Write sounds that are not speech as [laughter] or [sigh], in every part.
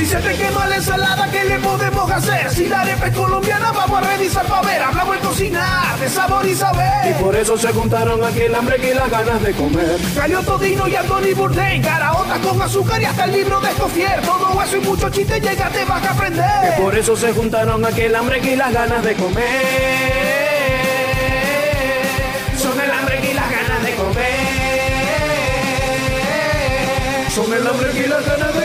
Si se te quema la ensalada, ¿qué le podemos hacer? Si la arepa es colombiana, vamos a revisar para ver. Hablamos de cocinar, de sabor y saber. Y por eso se juntaron aquí el hambre y las ganas de comer. Cayó Todino y Anthony Bourdain, caraotas con azúcar y hasta el libro de Escofier. Todo eso y mucho chiste te vas a aprender. Y por eso se juntaron aquí el hambre y las ganas de comer. Son el hambre y las ganas de comer. Son el hambre y las ganas de comer.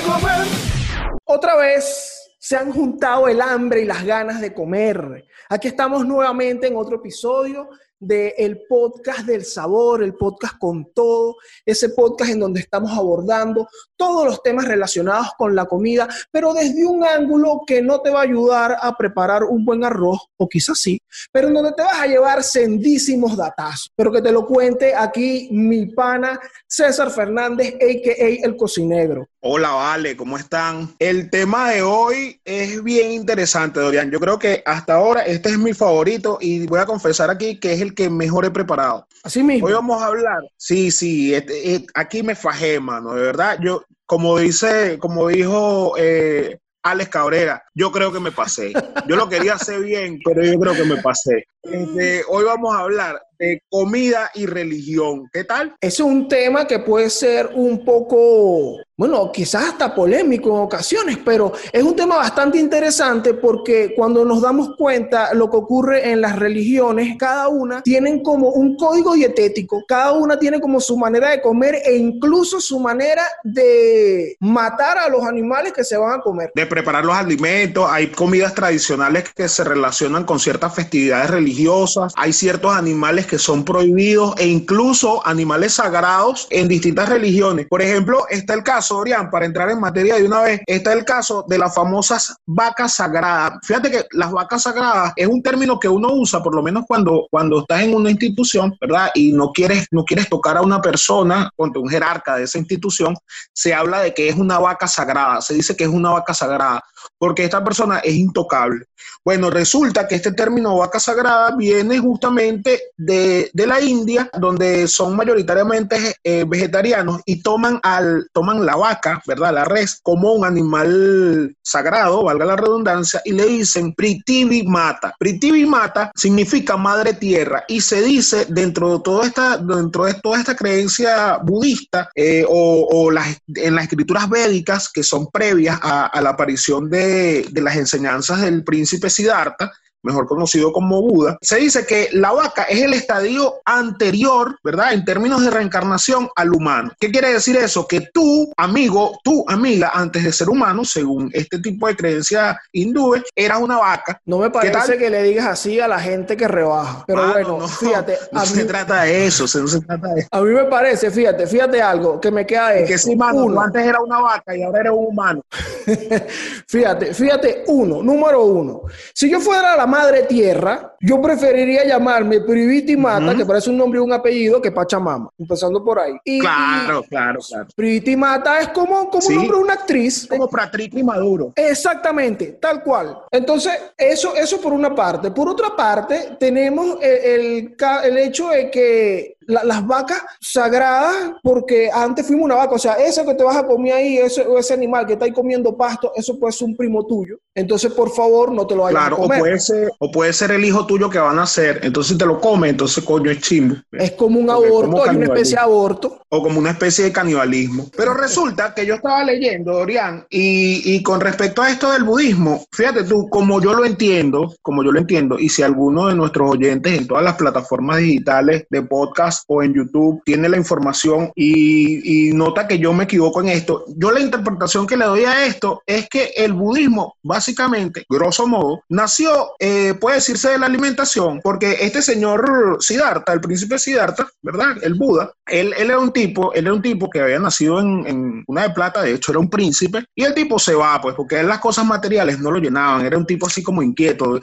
Otra vez se han juntado el hambre y las ganas de comer. Aquí estamos nuevamente en otro episodio del el podcast del sabor, el podcast con todo, ese podcast en donde estamos abordando todos los temas relacionados con la comida, pero desde un ángulo que no te va a ayudar a preparar un buen arroz, o quizás sí, pero en donde te vas a llevar sendísimos datos, pero que te lo cuente aquí mi pana César Fernández, a.k.a. el cocinegro. Hola, Vale, ¿cómo están? El tema de hoy es bien interesante, Dorian. Yo creo que hasta ahora este es mi favorito y voy a confesar aquí que es el que mejor he preparado. Así mismo. Hoy vamos a hablar. Sí, sí, este, este, aquí me fajé, mano, de verdad. Yo, como dice, como dijo eh, Alex Cabrera, yo creo que me pasé. Yo lo quería hacer bien, pero yo creo que me pasé. Este, hoy vamos a hablar de comida y religión. ¿Qué tal? Es un tema que puede ser un poco, bueno, quizás hasta polémico en ocasiones, pero es un tema bastante interesante porque cuando nos damos cuenta lo que ocurre en las religiones, cada una tienen como un código dietético, cada una tiene como su manera de comer e incluso su manera de matar a los animales que se van a comer. De preparar los alimentos, hay comidas tradicionales que se relacionan con ciertas festividades religiosas, hay ciertos animales que son prohibidos e incluso animales sagrados en distintas religiones. Por ejemplo, está el caso, Orián, para entrar en materia de una vez, está el caso de las famosas vacas sagradas. Fíjate que las vacas sagradas es un término que uno usa, por lo menos cuando, cuando estás en una institución, ¿verdad? Y no quieres, no quieres tocar a una persona, contra un jerarca de esa institución, se habla de que es una vaca sagrada, se dice que es una vaca sagrada, porque esta persona es intocable. Bueno, resulta que este término vaca sagrada viene justamente de, la India, donde son mayoritariamente eh, vegetarianos y toman, al, toman la vaca, ¿verdad? La res, como un animal sagrado, valga la redundancia, y le dicen Pritivi Mata. Pritivi Mata significa madre tierra y se dice dentro de toda esta, dentro de toda esta creencia budista eh, o, las, en las escrituras védicas que son previas a, la aparición de, de las enseñanzas del príncipe Siddhartha, mejor conocido como Buda, se dice que la vaca es el estadio anterior, ¿verdad? En términos de reencarnación al humano. ¿Qué quiere decir eso? Que tú, amigo, tú, amiga, antes de ser humano, según este tipo de creencia hindú, eras una vaca. No me parece que le digas así a la gente que rebaja. Pero bueno, fíjate. No a se trata de eso, no se trata de eso. A mí me parece, fíjate, fíjate algo que me queda es. Que sí, mano, antes era una vaca y ahora eres un humano. [laughs] fíjate, fíjate, uno, número uno. Si yo fuera la madre tierra, yo preferiría llamarme Priviti Mata, que parece un nombre y un apellido, que Pachamama, empezando por ahí. claro, claro, claro. Priviti Mata es como, como un nombre de una actriz. Como Patrick Maduro. Exactamente, tal cual. Entonces, eso, eso por una parte. Por otra parte, tenemos el, el hecho de que las vacas sagradas, porque antes fuimos una vaca, o sea, eso que te vas a comer ahí, ese, ese animal que está ahí comiendo pasto, eso puede ser un primo tuyo. Entonces, por favor, no te lo vayas a comer. O puede, ser, o puede ser el hijo tuyo que van a hacer, entonces te lo come, entonces coño es chimbo. Es como un aborto, hay una especie de aborto. O como una especie de canibalismo. Pero resulta que yo estaba leyendo, Dorian, y, y con respecto a esto del budismo, fíjate tú, como yo lo entiendo, como yo lo entiendo, y si alguno de nuestros oyentes en todas las plataformas digitales de podcast o en YouTube tiene la información y, nota que yo me equivoco en esto. Yo la interpretación que le doy a esto es que el budismo, básicamente, grosso modo, nació, eh, puede decirse, de la alimentación, porque este señor Siddhartha, el príncipe Siddhartha, ¿verdad? El Buda, él, él era un tipo, él era un tipo que había nacido en, una de plata, de hecho era un príncipe, y el tipo se va, pues, porque las cosas materiales no lo llenaban, era un tipo así como inquieto,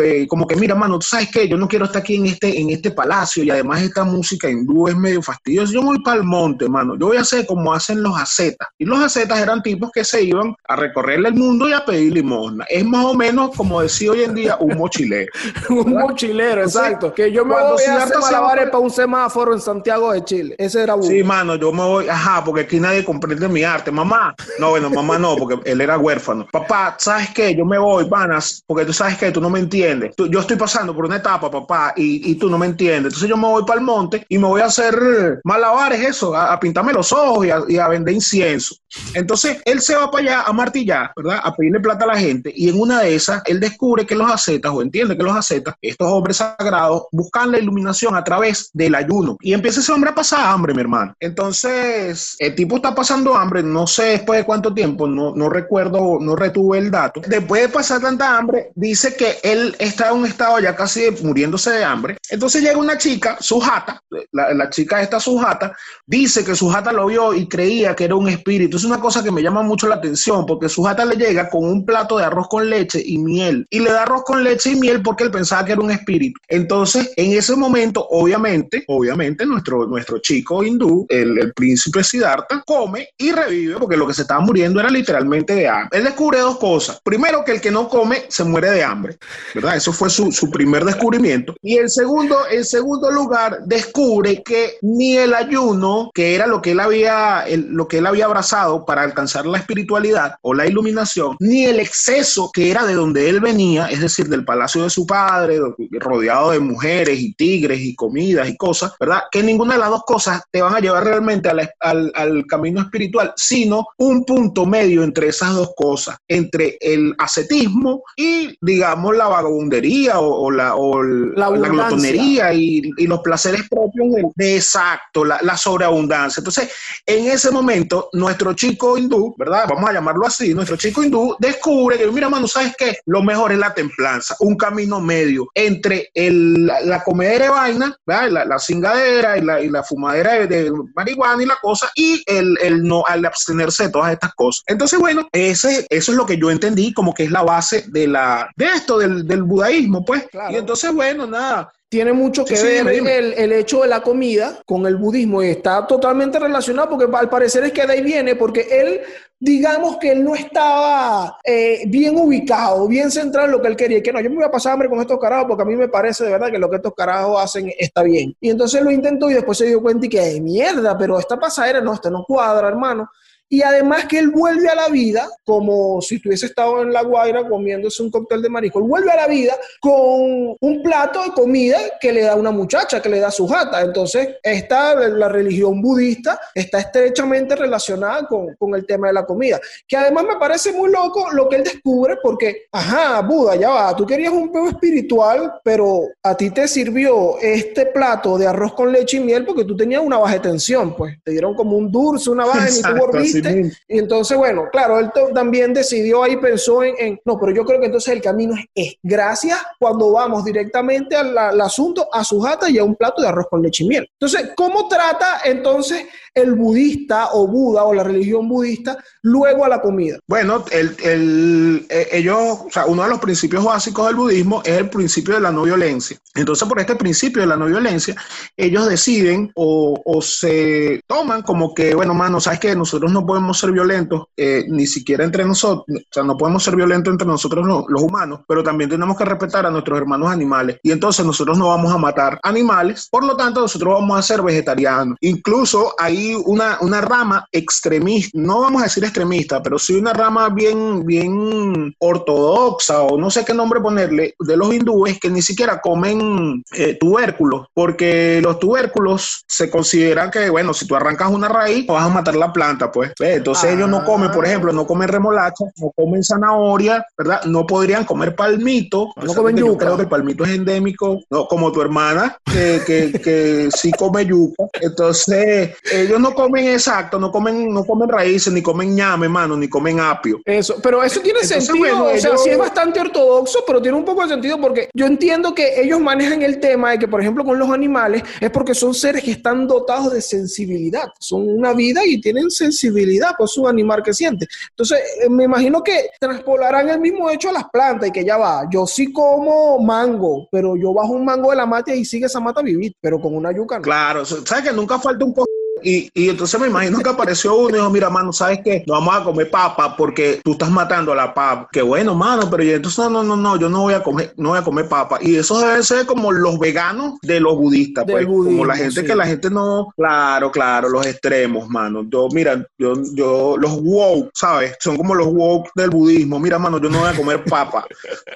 eh, como que, mira, mano, tú sabes que yo no quiero estar aquí en este, en este palacio y además está música hindú es medio fastidiosa. Yo voy para el monte, hermano. Yo voy a hacer como hacen los acetas. Y los acetas eran tipos que se iban a recorrer el mundo y a pedir limosna. Es más o menos, como decía hoy en día, un mochilero. [laughs] un mochilero, exacto. Que yo me voy a hacer malabares para un semáforo en Santiago de Chile. Ese era uno. Sí, mano, yo me voy, ajá, porque aquí nadie comprende mi arte. Mamá, no, bueno, mamá no, porque él era huérfano. Papá, ¿sabes qué? Yo me voy, vanas, porque tú sabes que tú no me entiendes. yo estoy pasando por una etapa, papá, y, y, tú no me entiendes. Entonces yo me voy para el monte y me voy a hacer malabares, eso, a, pintarme los ojos y a, vender incienso. Entonces él se va para allá a martillar, ¿verdad? A pedirle plata a la gente. Y en una de esas, él descubre que los acetas, o entiende que los acetas, estos hombres sagrados, buscan la iluminación a través del ayuno. Y empieza ese hombre a pasar hambre, mi hermano. Entonces, el tipo está pasando hambre, no sé después de cuánto tiempo, no, no recuerdo, no retuve el dato. Después de pasar tanta hambre, dice que él está en un estado ya casi muriéndose de hambre. Entonces llega una chica, su jata, la, chica esta su jata, dice que su jata lo vio y creía que era un espíritu. Es una cosa que me llama mucho la atención porque su jata le llega con un plato de arroz con leche y miel. Y le da arroz con leche y miel porque él pensaba que era un espíritu. Entonces, en ese momento, obviamente, obviamente, nuestro, nuestro chico hindú, el, el príncipe Siddhartha, come y revive porque lo que se estaba muriendo era literalmente de hambre. Él descubre dos cosas. Primero, que el que no come se muere de hambre, ¿verdad? Eso fue su, su primer descubrimiento. Y el segundo, en segundo lugar, descubre que ni el ayuno, que era lo que él había, lo que él había abrazado para alcanzar la espiritualidad o la iluminación, ni el exceso que era de donde él venía, es decir, del palacio de su padre, rodeado de mujeres y tigres y comidas y cosas, ¿verdad? Que ninguna de las dos cosas te van a llevar realmente al, al camino espiritual, sino un punto medio entre esas dos cosas, entre el ascetismo y, digamos, la vagabundería o, la, o la, glotonería y, los placeres propios de, exacto, la, sobreabundancia. Entonces, en ese momento, nuestro chico hindú, ¿verdad? Vamos a llamarlo así, nuestro chico hindú descubre que, mira, mano, ¿sabes qué? Lo mejor es la templanza, un camino medio entre el, la, comedera de vaina, ¿verdad? La, cingadera y la, y la fumadera de, marihuana y la cosa, y el, el no, al abstenerse de todas estas cosas. Entonces, bueno, ese, eso es lo que yo entendí como que es la base de, la, de esto, del, del budaísmo, pues. Y entonces, bueno, nada, tiene mucho que ver el, el, hecho de la comida con el budismo y está totalmente relacionado porque al parecer es que de ahí viene porque él, digamos que él no estaba eh, bien ubicado, bien centrado en lo que él quería que no, yo me voy a pasar hambre con estos carajos porque a mí me parece de verdad que lo que estos carajos hacen está bien. Y entonces lo intentó y después se dio cuenta y que mierda, pero esta pasadera no, este no cuadra, hermano y además que él vuelve a la vida como si tuviese estado en La Guaira comiéndose un cóctel de marisco. Él vuelve a la vida con un plato de comida que le da una muchacha, que le da su jata. Entonces, esta, la religión budista está estrechamente relacionada con, con el tema de la comida. Que además me parece muy loco lo que él descubre porque, ajá, Buda, ya va, tú querías un peo espiritual, pero a ti te sirvió este plato de arroz con leche y miel porque tú tenías una baja tensión, pues. Te dieron como un dulce, una baja y tú volviste y entonces, bueno, claro, él también decidió ahí, pensó en, no, pero yo creo que entonces el camino es, gracias cuando vamos directamente al, asunto, a su jata y a un plato de arroz con leche y miel. Entonces, ¿cómo trata entonces el budista o Buda o la religión budista luego a la comida? Bueno, el, el, eh, ellos, o sea, uno de los principios básicos del budismo es el principio de la no violencia. Entonces, por este principio de la no violencia, ellos deciden o, o se toman como que, bueno, mano, sabes que nosotros no podemos ser violentos, eh, ni siquiera entre nosotros, o sea, no podemos ser violentos entre nosotros los, humanos, pero también tenemos que respetar a nuestros hermanos animales. Y entonces nosotros no vamos a matar animales, por lo tanto nosotros vamos a ser vegetarianos. Incluso hay una, una rama extremista, no vamos a decir extremista, pero sí una rama bien, bien ortodoxa o no sé qué nombre ponerle, de los hindúes que ni siquiera comen eh, tubérculos, porque los tubérculos se consideran que, bueno, si tú arrancas una raíz, vas a matar la planta, pues. Entonces ellos no comen, por ejemplo, no comen remolacha, no comen zanahoria, ¿verdad? No podrían comer palmito. No comen yuca. Creo que el palmito es endémico, no como tu hermana, que, que, que sí come yuca. Entonces ellos judíos no comen exacto, no comen, no comen raíces, ni comen ñame, mano, ni comen apio. Eso, pero eso tiene sentido, o sea, sí es bastante ortodoxo, pero tiene un poco de sentido porque yo entiendo que ellos manejan el tema de que, por ejemplo, con los animales es porque son seres que están dotados de sensibilidad, son una vida y tienen sensibilidad, es un animal que siente. Entonces, eh, me imagino que transpolarán el mismo hecho a las plantas y que ya va, yo sí como mango, pero yo bajo un mango de la mata y sigue esa mata a vivir, pero con una yuca Claro, ¿sabes que nunca falta un y, y, entonces me imagino que apareció uno y dijo, mira, mano, ¿sabes qué? No vamos a comer papa porque tú estás matando a la papa. Qué bueno, mano, pero entonces no, no, no, yo no voy a comer, no voy a comer papa. Y eso debe ser como los veganos de los budistas, pues, como la gente que la gente no, claro, claro, los extremos, mano. Yo, mira, yo, yo, los woke, ¿sabes? Son como los woke del budismo. Mira, mano, yo no voy a comer papa.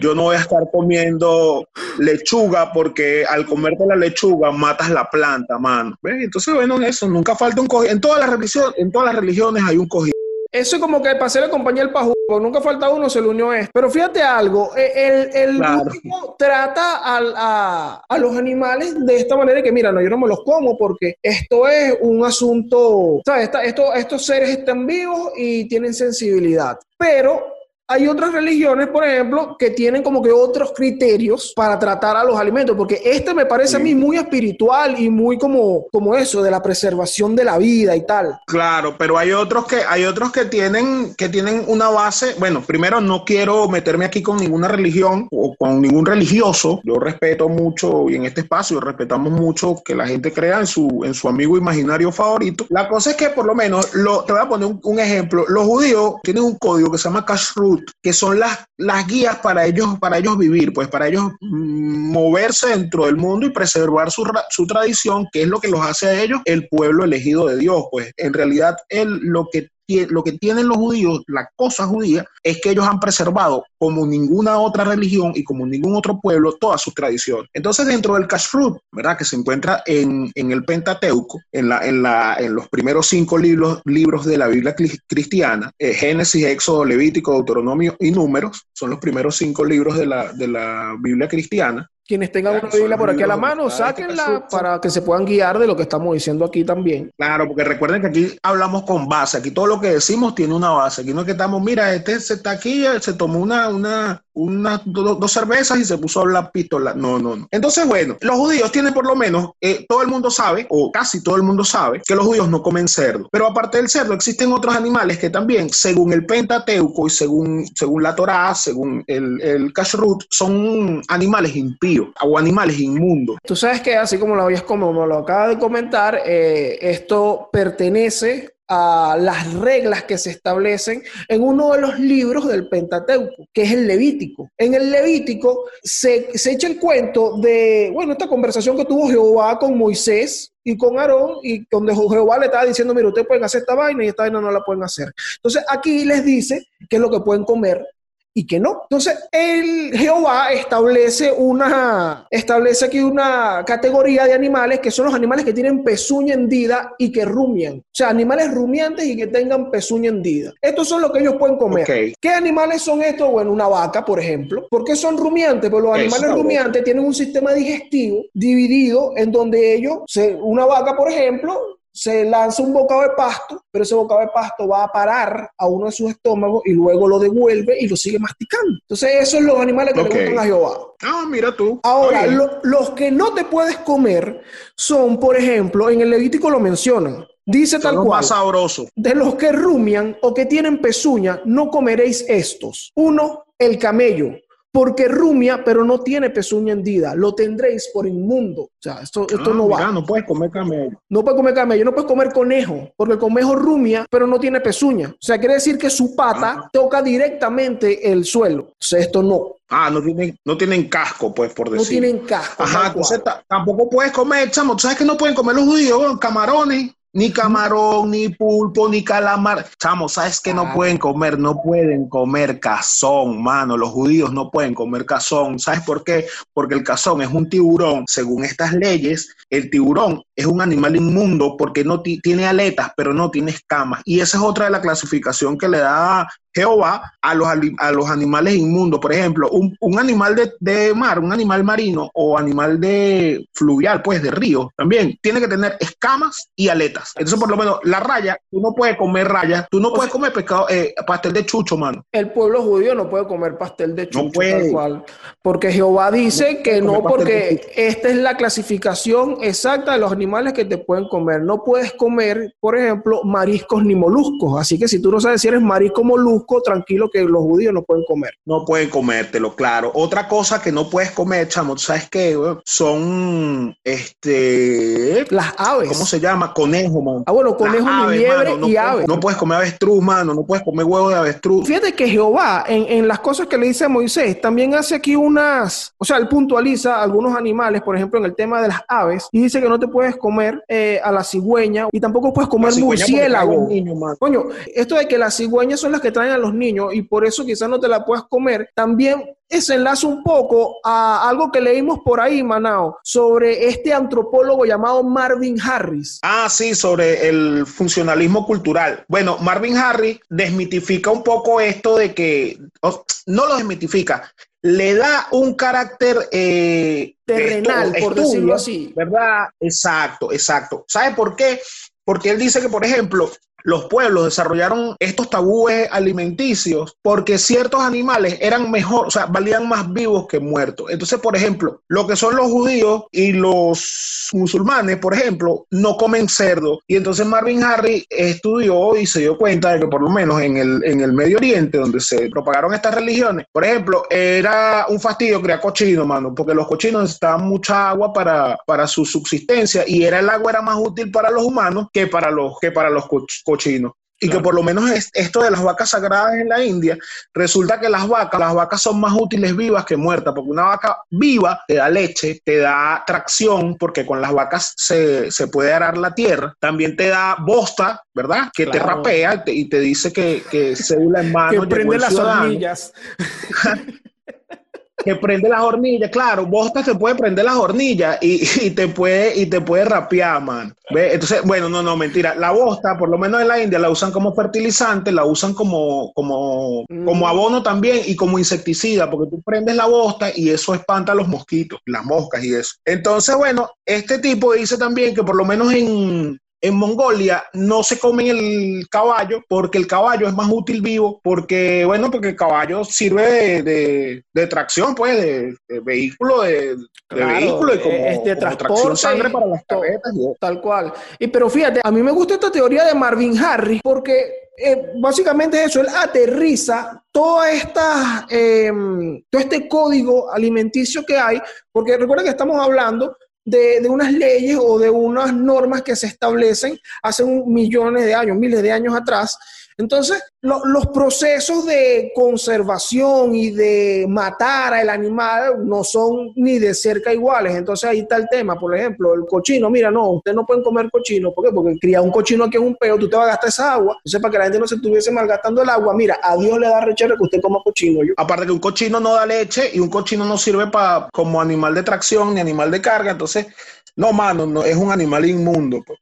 Yo no voy a estar comiendo lechuga porque al comerte la lechuga matas la planta, mano. Entonces, bueno, eso nunca falta un cogido. En todas las religiones, en todas las religiones hay un cogido. Eso es como que el paseo le acompaña el pajú, nunca falta uno, se le unió es. Pero fíjate algo, e, el, el trata a, a, los animales de esta manera que, mira, no, yo no me los como porque esto es un asunto, ¿sabes? esto, estos seres están vivos y tienen sensibilidad. Pero hay otras religiones, por ejemplo, que tienen como que otros criterios para tratar a los alimentos, porque este me parece a mí muy espiritual y muy como, como eso, de la preservación de la vida y tal. Claro, pero hay otros que, hay otros que tienen, que tienen una base, bueno, primero no quiero meterme aquí con ninguna religión o con ningún religioso, yo respeto mucho y en este espacio respetamos mucho que la gente crea en su, en su amigo imaginario favorito. La cosa es que por lo menos, lo, te voy a poner un, un ejemplo, los judíos tienen un código que se llama Kashrut, que son las, las guías para ellos, para ellos vivir, pues para ellos mm, moverse dentro del mundo y preservar su, su, tradición, que es lo que los hace a ellos el pueblo elegido de Dios. Pues en realidad él, lo que lo que tienen los judíos, la cosa judía, es que ellos han preservado como ninguna otra religión y como ningún otro pueblo todas sus tradiciones. Entonces, dentro del Kashrut, ¿verdad? Que se encuentra en, el Pentateuco, en, los primeros cinco libros, de la Biblia cristiana, eh, Génesis, Éxodo, Levítico, Deuteronomio y Números, son los primeros cinco libros de la Biblia cristiana. Quienes tengan una Biblia por aquí a la mano, sáquenla para que se puedan guiar de lo que estamos diciendo aquí también. Claro, porque recuerden que aquí hablamos con base. Aquí todo lo que decimos tiene una base. Aquí no es que estamos, mira, este se está aquí, se tomó una, una, unas dos cervezas y se puso a hablar pistola. No, no, no. Entonces, bueno, los judíos tienen por lo menos, eh, todo el mundo sabe, o casi todo el mundo sabe, que los judíos no comen cerdo. Pero aparte del cerdo, existen otros animales que también, según el Pentateuco y según, según la Torá, según el, el Kashrut, son animales impíos o animales inmundos. Tú sabes que, así como lo habías como lo acaba de comentar, eh, esto pertenece a las reglas que se establecen en uno de los libros del Pentateuco, que es el Levítico. En el Levítico se, se echa el cuento de, bueno, esta conversación que tuvo Jehová con Moisés y con Aarón, y donde Jehová le estaba diciendo, mira, ustedes pueden hacer esta vaina y esta vaina no la pueden hacer. Entonces aquí les dice qué es lo que pueden comer y que no. Entonces, el Jehová establece una, establece aquí una categoría de animales que son los animales que tienen pezuña hendida y que rumian. O sea, animales rumiantes y que tengan pezuña hendida. Estos son los que ellos pueden comer. ¿Qué animales son estos? Bueno, una vaca, por ejemplo. ¿Por qué son rumiantes? Pues los animales rumiantes tienen un sistema digestivo dividido en donde ellos, una vaca, por ejemplo, se lanza un bocado de pasto, pero ese bocado de pasto va a parar a uno de sus estómagos y luego lo devuelve y lo sigue masticando. Entonces, esos son los animales que le gustan a Jehová. Ah, mira tú. Ahora, los que no te puedes comer son, por ejemplo, en el Levítico lo mencionan. Dice tal cual. Más sabroso. De los que rumian o que tienen pezuña, no comeréis estos. Uno, el camello porque rumia, pero no tiene pezuña hendida. Lo tendréis por inmundo. O sea, esto, esto ah, no va. No puedes comer camello. No puedes comer camello, no puedes comer conejo, porque el conejo rumia, pero no tiene pezuña. O sea, quiere decir que su pata toca directamente el suelo. O sea, esto no. Ah, no tienen, no tienen casco, pues, por decir. No tienen casco. Ajá, entonces tampoco puedes comer, chamo. ¿Sabes que no pueden comer los judíos? Camarones. Ni camarón, ni pulpo, ni calamar. Chamo, ¿sabes qué no pueden comer? No pueden comer cazón, mano. Los judíos no pueden comer cazón. ¿Sabes por qué? Porque el cazón es un tiburón. Según estas leyes, el tiburón es un animal inmundo porque no tiene aletas, pero no tiene escamas. Y esa es otra de la clasificación que le da Jehová a los, a los animales inmundos. Por ejemplo, un, animal de, mar, un animal marino o animal de fluvial, pues de río, también tiene que tener escamas y aletas. Entonces, por lo menos, la raya, tú no puedes comer raya, tú no puedes comer pescado, eh, pastel de chucho, mano. El pueblo judío no puede comer pastel de chucho, no puede. tal cual. Porque Jehová dice que no, porque esta es la clasificación exacta de los animales que te pueden comer. No puedes comer, por ejemplo, mariscos ni moluscos. Así que si tú no sabes si eres marisco o tranquilo que los judíos no pueden comer. No pueden comértelo, claro. Otra cosa que no puedes comer, chamo, ¿sabes qué? Son, este... Las aves. ¿Cómo se llama? Conejo, man. Ah, bueno, conejo ni liebre y aves. No puedes comer avestruz, mano. No puedes comer huevo de avestruz. Fíjate que Jehová, en, en las cosas que le dice a Moisés, también hace aquí unas... O sea, él puntualiza algunos animales, por ejemplo, en el tema de las aves, y dice que no te puedes comer eh, a la cigüeña y tampoco puedes comer murciélago. Coño, esto de que las cigüeñas son las que traen a los niños y por eso quizás no te la puedes comer, también se enlaza un poco a algo que leímos por ahí, Manao, sobre este antropólogo llamado Marvin Harris. Ah, sí, sobre el funcionalismo cultural. Bueno, Marvin Harris desmitifica un poco esto de que, no lo desmitifica, le da un carácter eh, terrenal, por decirlo así. ¿Verdad? Exacto, exacto. ¿Sabe por qué? Porque él dice que, por ejemplo, los pueblos desarrollaron estos tabúes alimenticios porque ciertos animales eran mejor, o sea, valían más vivos que muertos. Entonces, por ejemplo, lo que son los judíos y los musulmanes, por ejemplo, no comen cerdo. Y entonces Marvin Harry estudió y se dio cuenta de que por lo menos en el, en el Medio Oriente, donde se propagaron estas religiones, por ejemplo, era un fastidio criar cochinos, mano, porque los cochinos necesitaban mucha agua para, para su subsistencia y era el agua era más útil para los humanos que para los, que para los cochinos cochino. Y que por lo menos esto de las vacas sagradas en la India, resulta que las vacas, las vacas son más útiles vivas que muertas, porque una vaca viva te da leche, te da tracción, porque con las vacas se, puede arar la tierra, también te da bosta, ¿verdad? Que te rapea y te, dice que, que cédula en mano. Que prende las hornillas. [laughs] que prende las hornillas, claro, Bosta se puede prender las hornillas y, y, te puede y te puede rapear, man. Entonces, bueno, no, no, mentira. La bosta, por lo menos en la India, la usan como fertilizante, la usan como, como, como mm. abono también y como insecticida, porque tú prendes la bosta y eso espanta a los mosquitos, las moscas y eso. Entonces, bueno, este tipo dice también que por lo menos en, en Mongolia no se comen el caballo porque el caballo es más útil vivo, porque, bueno, porque el caballo sirve de, tracción, pues, de, vehículo, de, vehículo y como, este, tracción sangre para las carretas. tal cual. Y pero fíjate, a mí me gusta esta teoría de Marvin Harris porque eh, básicamente eso, él aterriza toda esta, em, todo este código alimenticio que hay, porque recuerda que estamos hablando de, unas leyes o de unas normas que se establecen hace un, millones de años, miles de años atrás. Entonces, los procesos de conservación y de matar al animal no son ni de cerca iguales. Entonces ahí está el tema. Por ejemplo, el cochino, mira, no, ustedes no pueden comer cochino. ¿Por qué? Porque criar un cochino aquí es un peo, tú te vas a gastar esa agua. Entonces, para que la gente no se estuviese malgastando el agua, mira, a Dios le da rechero que usted coma cochino. Aparte que un cochino no da leche y un cochino no sirve para como animal de tracción ni animal de carga. Entonces, no, mano, no, es un animal inmundo. Pues.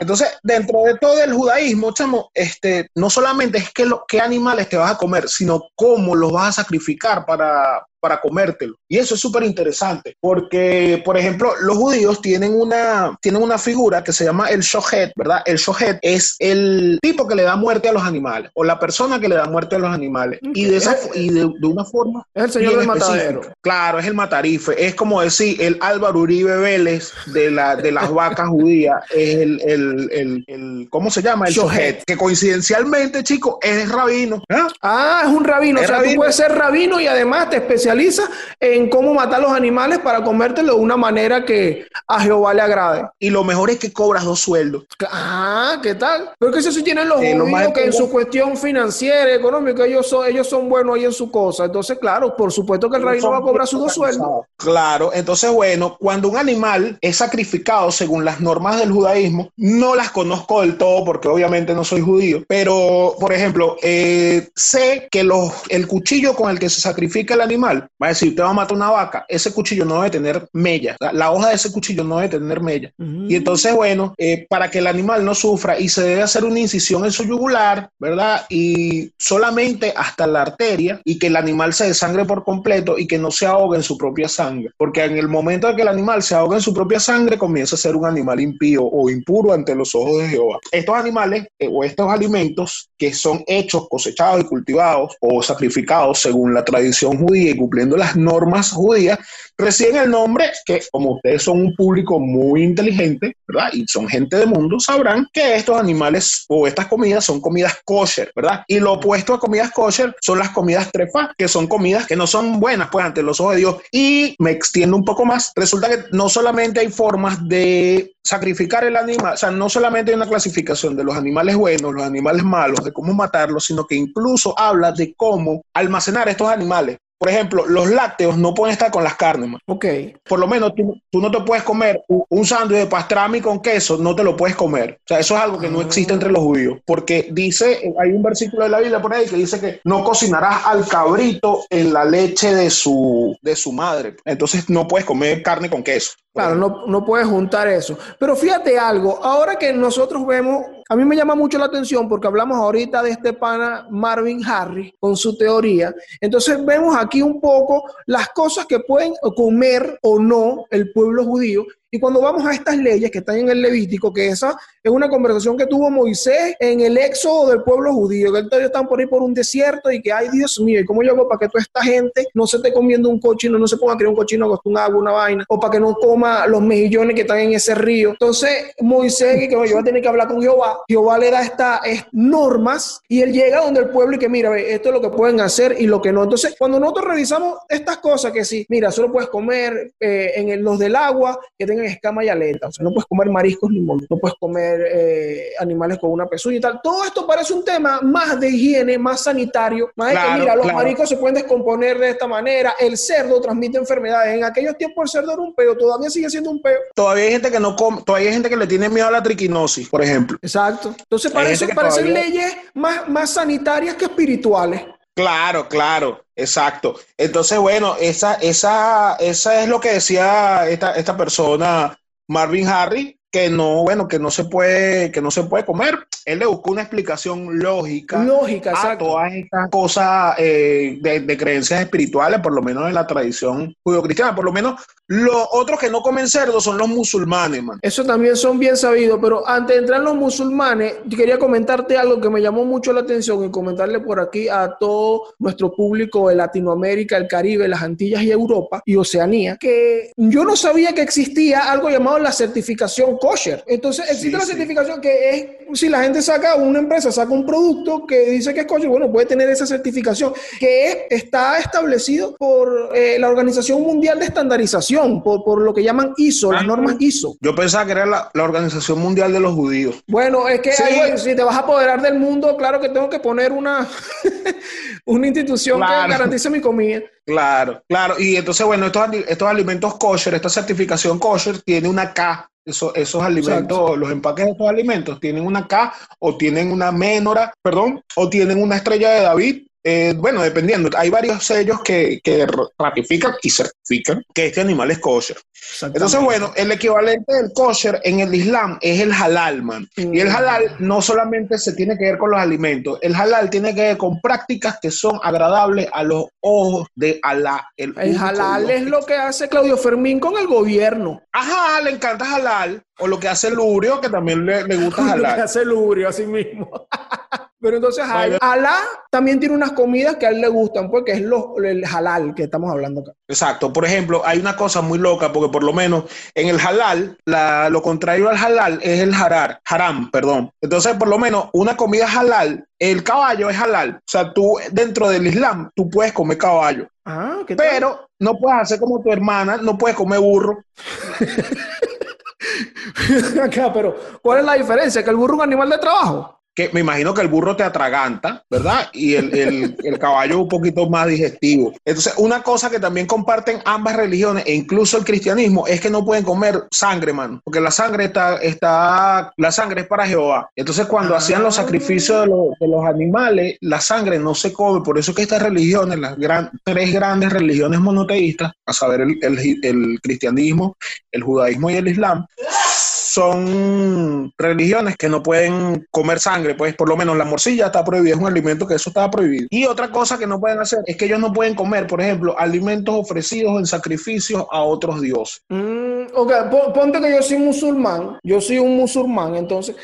Entonces, dentro de todo el judaísmo, chamo, este, no solamente es que lo, qué animales te vas a comer, sino cómo los vas a sacrificar para, para comértelo. Y eso es súper interesante, porque, por ejemplo, los judíos tienen una, tienen una figura que se llama el shohet, ¿verdad? El shohet es el tipo que le da muerte a los animales, o la persona que le da muerte a los animales. Y de, esa, y de, una forma... Es el señor del matadero. Claro, es el matarife. Es como decir, el Álvaro Uribe Vélez de, la, de las vacas judías, es el, el, el, ¿cómo se llama? El shohet, que coincidencialmente, chicos, es rabino. ¿Ah? ah, es un rabino. o sea, tú puedes ser rabino y además te especializas en cómo matar los animales para comértelo de una manera que a Jehová le agrade. Y lo mejor es que cobras dos sueldos. Ah, ¿qué tal? Pero que eso sí tienen los eh, judíos que en su cuestión financiera, económica, ellos son, ellos son buenos ahí en su cosa. Entonces, claro, por supuesto que el rey no va a cobrar sus dos sueldos. Claro, entonces, bueno, cuando un animal es sacrificado según las normas del judaísmo, No las conozco del todo porque obviamente no soy judío, pero por ejemplo, eh, sé que los, el cuchillo con el que se sacrifica el animal, va a decir, te va a matar una vaca, ese cuchillo no debe tener mella, la hoja de ese cuchillo no debe tener mella. Y entonces, bueno, eh, para que el animal no sufra y se debe hacer una incisión en su yugular, ¿verdad? Y solamente hasta la arteria y que el animal se desangre por completo y que no se ahogue en su propia sangre, porque en el momento de que el animal se ahoga en su propia sangre, comienza a ser un animal impío o impuro ante los ojos de Jehová. Estos animales eh, o estos alimentos que son hechos, cosechados y cultivados o sacrificados según la tradición judía y cumpliendo las normas judías, reciben el nombre que, como ustedes son un público muy inteligente, ¿verdad? Y son gente de mundo, sabrán que estos animales o estas comidas son comidas kosher, ¿verdad? Y lo opuesto a comidas kosher son las comidas trefa, que son comidas que no son buenas, pues, ante los ojos de Dios. Y me extiendo un poco más, resulta que no solamente hay formas de sacrificar el animal, o sea, no solamente hay una clasificación de los animales buenos, los animales malos, de cómo matarlos, sino que incluso habla de cómo almacenar estos animales por ejemplo, los lácteos no pueden estar con las carnes. Man. Ok. Por lo menos tú, no te puedes comer un, sándwich de pastrami con queso, no te lo puedes comer. O sea, eso es algo que no existe entre los judíos. Porque dice, hay un versículo de la Biblia por ahí que dice que no cocinarás al cabrito en la leche de su, de su madre. Entonces no puedes comer carne con queso. Claro, no, no puedes juntar eso. Pero fíjate algo, ahora que nosotros vemos a mí me llama mucho la atención porque hablamos ahorita de este pana Marvin Harris con su teoría. Entonces vemos aquí un poco las cosas que pueden comer o no el pueblo judío y cuando vamos a estas leyes que están en el Levítico, que esa es una conversación que tuvo Moisés en el éxodo del pueblo judío, que ellos están por ahí por un desierto y que, ay Dios mío, ¿y cómo yo hago para que toda esta gente no se esté comiendo un cochino, no se ponga a criar un cochino con un una vaina, o para que no coma los mejillones que están en ese río? Entonces Moisés, que yo voy a tener que hablar con Jehová, Jehová le da estas normas y él llega donde el pueblo y que, mira, esto es lo que pueden hacer y lo que no. Entonces, cuando nosotros revisamos estas cosas, que sí, mira, solo puedes comer eh, en los del agua, que tengan escama y aleta. O sea, no puedes comer mariscos ni moluscos, no puedes comer eh, animales con una pezuña y tal. Todo esto parece un tema más de higiene, más sanitario, más de que, mira, los mariscos se pueden descomponer de esta manera, el cerdo transmite enfermedades. En aquellos tiempos el cerdo era un peo, todavía sigue siendo un peo. Todavía hay gente que no come, todavía hay gente que le tiene miedo a la triquinosis, por ejemplo. Exacto. Entonces parece, parecen leyes más, más sanitarias que espirituales. Claro, claro, exacto. Entonces, bueno, esa, esa, esa es lo que decía esta, esta persona, Marvin Harry, que no, bueno, que no se puede, que no se puede comer. Él le buscó una explicación lógica, lógica a todas estas cosas eh, de, de, creencias espirituales, por lo menos en la tradición judio-cristiana. Por lo menos los otros que no comen cerdo son los musulmanes, man. Eso también son bien sabidos, pero antes de entrar en los musulmanes, quería comentarte algo que me llamó mucho la atención y comentarle por aquí a todo nuestro público de Latinoamérica, el Caribe, las Antillas y Europa y Oceanía, que yo no sabía que existía algo llamado la certificación kosher. Entonces, existe la certificación que es, si la gente saca, una empresa saca un producto que dice que es kosher, bueno, puede tener esa certificación, que está establecido por eh, la Organización Mundial de Estandarización por, lo que llaman ISO, las ah, normas ISO. Yo pensaba que era la, Organización Mundial de los Judíos. Bueno, es que si te vas a apoderar del mundo, claro que tengo que poner una, [laughs] una institución que garantice mi comida. Claro, claro. Y entonces, bueno, estos, estos alimentos kosher, esta certificación kosher tiene una K. esos alimentos, los empaques de estos alimentos tienen una K o tienen una menora, perdón, o tienen una estrella de David eh, bueno, dependiendo, hay varios sellos que, ratifican y certifican que este animal es kosher. Entonces, bueno, el equivalente del kosher en el Islam es el halal, man. Y el halal no solamente se tiene que ver con los alimentos, el halal tiene que ver con prácticas que son agradables a los ojos de Alá. El, halal es lo que hace Claudio Fermín con el gobierno. Ajá, le encanta halal. O lo que hace Lurio, que también le, gusta halal. [laughs] lo que hace Lurio, así mismo. [laughs] Pero entonces Alá también tiene unas comidas que a él le gustan, porque es lo, el halal que estamos hablando acá. Exacto. Por ejemplo, hay una cosa muy loca, porque por lo menos en el halal, lo contrario al halal es el harar, haram, perdón. Entonces, por lo menos, una comida halal, el caballo es halal. O sea, tú dentro del Islam, tú puedes comer caballo. Ah, ¿qué tal? Pero no puedes hacer como tu hermana, no puedes comer burro. [laughs] Acá, pero ¿cuál es la diferencia? ¿Que el burro es un animal de trabajo? Que me imagino que el burro te atraganta, ¿verdad? Y el, el, caballo un poquito más digestivo. Entonces, una cosa que también comparten ambas religiones e incluso el cristianismo es que no pueden comer sangre, mano, porque la sangre está, está la sangre es para Jehová. Entonces, cuando ah. hacían los sacrificios de, de, los animales, la sangre no se come. Por eso que estas religiones, las gran, tres grandes religiones monoteístas, a saber el, el, el cristianismo, el judaísmo y el islam, son religiones que no pueden comer sangre, pues por lo menos la morcilla está prohibida, es un alimento que eso está prohibido. Y otra cosa que no pueden hacer es que ellos no pueden comer, por ejemplo, alimentos ofrecidos en sacrificio a otros dioses. Mm, ok, ponte que yo soy musulmán, yo soy un musulmán, entonces,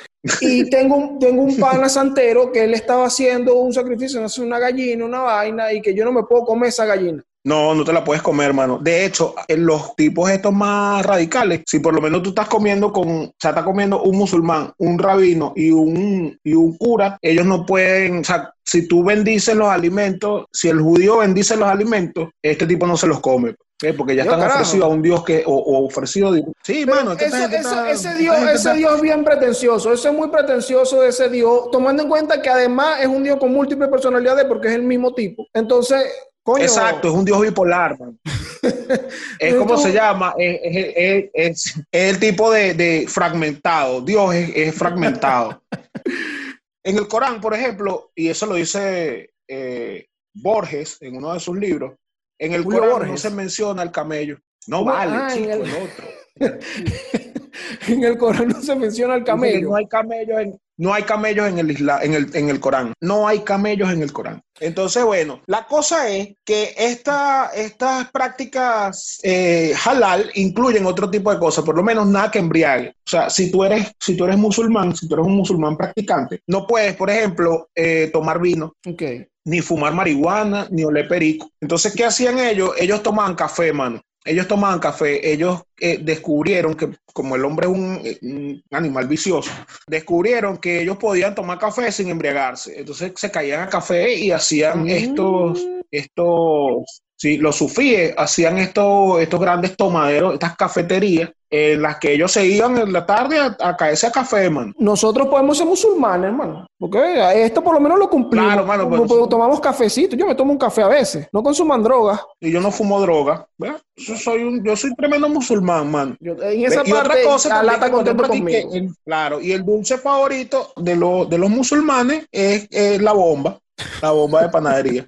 y [laughs] tengo, tengo un pana santero que él estaba haciendo un sacrificio, no sé, una gallina, una vaina, y que yo no me puedo comer esa gallina. No, no te la puedes comer, hermano. De hecho, en los tipos estos más radicales, si por lo menos tú estás comiendo con, o sea, estás comiendo un musulmán, un rabino y un, y un cura, ellos no pueden, o sea, si tú bendices los alimentos, si el judío bendice los alimentos, este tipo no se los come. Porque ya están ofrecidos a un Dios que, o, ofrecido. Sí, mano, ese, Dios, ese Dios es bien pretencioso, ese es muy pretencioso de ese Dios, tomando en cuenta que además es un Dios con múltiples personalidades porque es el mismo tipo. Entonces, Exacto, es un dios bipolar. [laughs] es como se llama, es, el tipo de, fragmentado. Dios es, fragmentado. [laughs] en el Corán, por ejemplo, y eso lo dice eh, Borges en uno de sus libros, en el Corán no se menciona el camello. No vale, ah, chico, el... otro. [laughs] en el Corán no se menciona el camello. No hay camello en, no hay camellos en el, isla, en, el, en el Corán. No hay camellos en el Corán. Entonces, bueno, la cosa es que esta, estas prácticas eh, halal incluyen otro tipo de cosas, por lo menos nada que embriague. O sea, si tú eres, si tú eres musulmán, si tú eres un musulmán practicante, no puedes, por ejemplo, eh, tomar vino. Ni fumar marihuana, ni oler perico. Entonces, ¿qué hacían ellos? Ellos tomaban café, mano ellos tomaban café, ellos eh, descubrieron que como el hombre es un, animal vicioso, descubrieron que ellos podían tomar café sin embriagarse. Entonces se caían a café y hacían mm. estos, estos, sí, los sufíes hacían estos, estos grandes tomaderos, estas cafeterías en las que ellos se iban en la tarde a, caerse a café, hermano. Nosotros podemos ser musulmanes, hermano. Porque esto por lo menos lo cumplimos. Claro, hermano. Pues, tomamos cafecito. Yo me tomo un café a veces. No consuman drogas. Y yo no fumo droga. Yo soy, un, yo soy tremendo musulmán, man. en esa parte, otra cosa, lata contento conmigo. claro, y el dulce favorito de, de los musulmanes es, es la bomba. La bomba de panadería.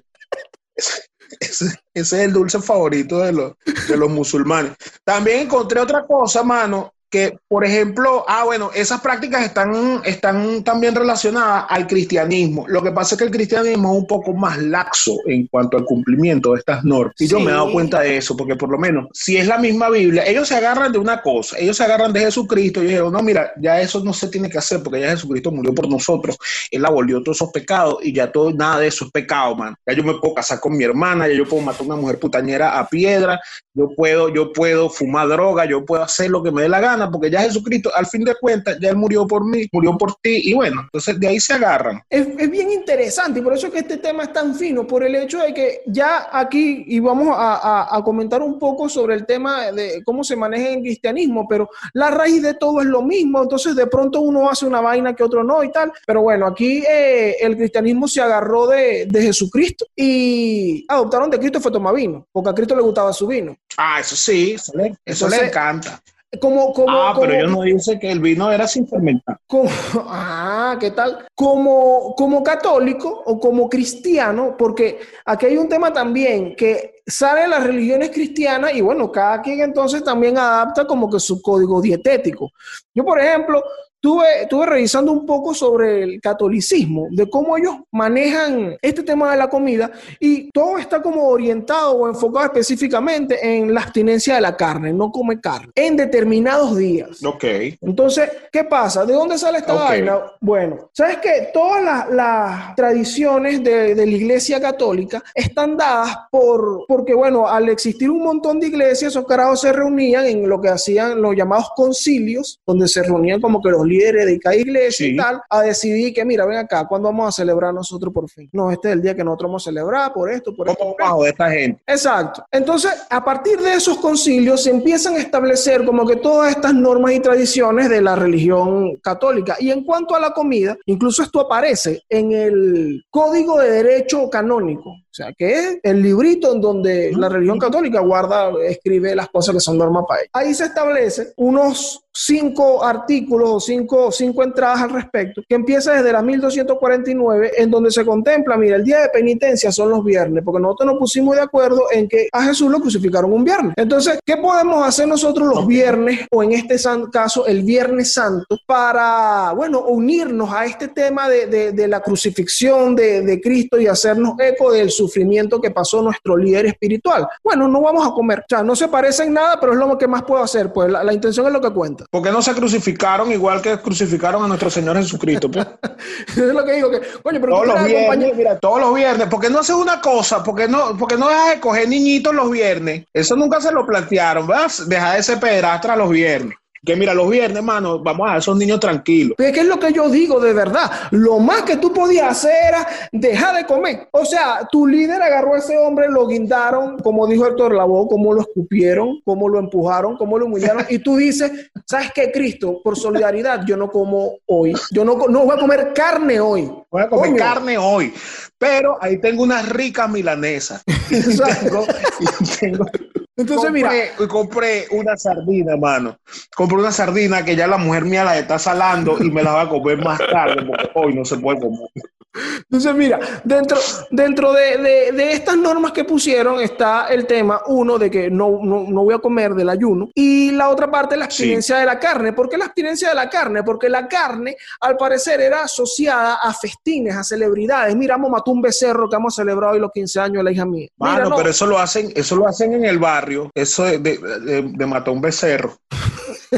[laughs] Ese, es el dulce favorito de los, de los musulmanes. También encontré otra cosa, mano, que, por ejemplo, ah, bueno, esas prácticas están, están también relacionadas al cristianismo. Lo que pasa es que el cristianismo es un poco más laxo en cuanto al cumplimiento de estas normas. Y yo me he dado cuenta de eso, porque por lo menos, si es la misma Biblia, ellos se agarran de una cosa, ellos se agarran de Jesucristo y dijeron, no, mira, ya eso no se tiene que hacer porque ya Jesucristo murió por nosotros, Él abolió todos esos pecados y ya todo, nada de eso es pecado, man. Ya yo me puedo casar con mi hermana, ya yo puedo matar a una mujer putañera a piedra, yo puedo, yo puedo fumar droga, yo puedo hacer lo que me dé la gana porque ya Jesucristo, al fin de cuentas, ya Él murió por mí, murió por ti, y bueno, entonces de ahí se agarran. Es, bien interesante, y por eso es que este tema es tan fino, por el hecho de que ya aquí, y vamos a, comentar un poco sobre el tema de cómo se maneja el cristianismo, pero la raíz de todo es lo mismo, entonces de pronto uno hace una vaina que otro no y tal, pero bueno, aquí eh, el cristianismo se agarró de, Jesucristo y adoptaron de Cristo fue tomar vino, porque a Cristo le gustaba su vino. Ah, eso sí, eso le, eso le encanta. Como, como, ah, pero yo no dice que el vino era sin fermentar. [laughs] ah, ¿qué tal? Como, como católico o como cristiano, porque aquí hay un tema también que sale las religiones cristianas y bueno, cada quien entonces también adapta como que su código dietético. Yo, por ejemplo, Estuve, revisando un poco sobre el catolicismo, de cómo ellos manejan este tema de la comida y todo está como orientado o enfocado específicamente en la abstinencia de la carne, no come carne, en determinados días. Ok. Entonces, ¿qué pasa? ¿De dónde sale esta vaina? Bueno, ¿sabes qué? Todas las, tradiciones de, la iglesia católica están dadas por, porque bueno, al existir un montón de iglesias, esos carajos se reunían en lo que hacían los llamados concilios, donde se reunían como que los líderes de cada iglesia y tal, a decidir que, mira, ven acá, ¿cuándo vamos a celebrar nosotros por fin? No, este es el día que nosotros vamos a celebrar por esto, por esto. bajo de esta gente. Exacto. Entonces, a partir de esos concilios se empiezan a establecer como que todas estas normas y tradiciones de la religión católica. Y en cuanto a la comida, incluso esto aparece en el Código de Derecho Canónico. O sea, que es el librito en donde la religión católica guarda, escribe las cosas que son normas para ella. Ahí se establece unos cinco artículos o cinco, cinco entradas al respecto, que empieza desde la 1249, en donde se contempla, mira, el día de penitencia son los viernes, porque nosotros nos pusimos de acuerdo en que a Jesús lo crucificaron un viernes. Entonces, ¿qué podemos hacer nosotros los viernes, o en este caso el Viernes Santo, para, bueno, unirnos a este tema de, de, de la crucifixión de, de Cristo y hacernos eco del sufrimiento que pasó nuestro líder espiritual? Bueno, no vamos a comer. O sea, no se parece en nada, pero es lo que más puedo hacer. Pues la, la intención es lo que cuenta. ¿Por qué no se crucificaron igual que crucificaron a nuestro Señor Jesucristo? Pues? [laughs] es lo que digo, que, coño, pero todos los viernes, mira, todos los viernes, ¿por qué no haces una cosa? ¿Por qué no, porque no dejas de coger niñitos los viernes? Eso nunca se lo plantearon, ¿verdad? Deja de ser pedrastra los viernes que mira, los viernes, hermano, vamos a esos niños tranquilos. ¿Qué es lo que yo digo de verdad? Lo más que tú podías hacer era dejar de comer. O sea, tu líder agarró a ese hombre, lo guindaron, como dijo Héctor Lavoe, cómo lo escupieron, cómo lo empujaron, cómo lo humillaron. y tú dices, ¿sabes qué, Cristo? Por solidaridad, yo no como hoy. Yo no, no voy a comer carne hoy. Voy a comer Coño. carne hoy. Pero ahí tengo unas ricas milanesas. [laughs] Exacto. y tengo, entonces, compré, mira. Compré una sardina, mano. Compré una sardina que ya la mujer mía la está salando y me la va a comer más tarde porque hoy no se puede comer. Entonces, mira, dentro, dentro de, de, de, estas normas que pusieron está el tema, uno, de que no, no, no voy a comer del ayuno, y la otra parte, la abstinencia sí. de la carne. ¿Por qué la abstinencia de la carne? Porque la carne, al parecer, era asociada a festines, a celebridades. Mira, vamos a matar un becerro que hemos celebrado hoy los 15 años de la hija mía. Mira, no. pero eso lo hacen, eso lo hacen en el barrio, eso de, de, de, de matar un becerro.